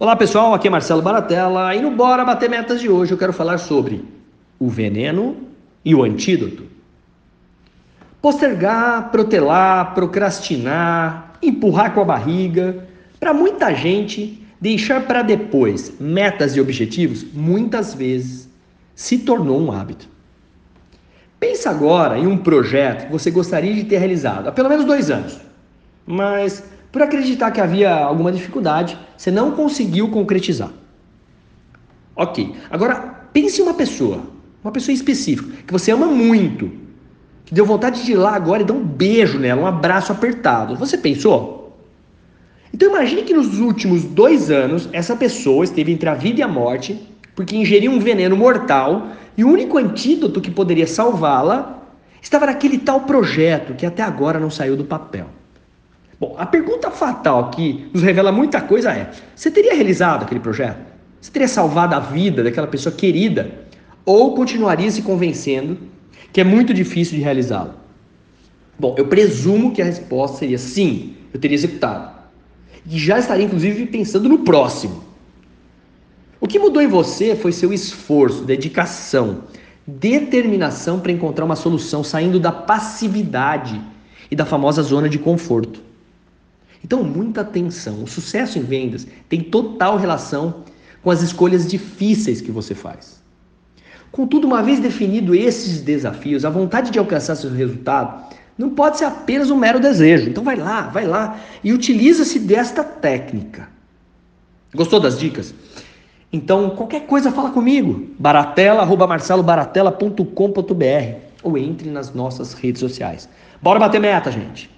Olá pessoal, aqui é Marcelo Baratella e no Bora Bater Metas de hoje eu quero falar sobre o veneno e o antídoto. Postergar, protelar, procrastinar, empurrar com a barriga, para muita gente, deixar para depois metas e objetivos muitas vezes se tornou um hábito. Pensa agora em um projeto que você gostaria de ter realizado há pelo menos dois anos, mas por acreditar que havia alguma dificuldade, você não conseguiu concretizar. Ok. Agora, pense uma pessoa, uma pessoa específica, que você ama muito, que deu vontade de ir lá agora e dar um beijo nela, um abraço apertado. Você pensou? Então imagine que nos últimos dois anos essa pessoa esteve entre a vida e a morte porque ingeriu um veneno mortal e o único antídoto que poderia salvá-la estava naquele tal projeto que até agora não saiu do papel. Bom, a pergunta fatal que nos revela muita coisa é: você teria realizado aquele projeto? Você teria salvado a vida daquela pessoa querida? Ou continuaria se convencendo que é muito difícil de realizá-lo? Bom, eu presumo que a resposta seria sim, eu teria executado. E já estaria, inclusive, pensando no próximo. O que mudou em você foi seu esforço, dedicação, determinação para encontrar uma solução saindo da passividade e da famosa zona de conforto. Então, muita atenção. O sucesso em vendas tem total relação com as escolhas difíceis que você faz. Contudo, uma vez definido esses desafios, a vontade de alcançar seu resultado não pode ser apenas um mero desejo. Então vai lá, vai lá e utiliza-se desta técnica. Gostou das dicas? Então, qualquer coisa fala comigo. baratela@marcelobaratela.com.br ou entre nas nossas redes sociais. Bora bater meta, gente.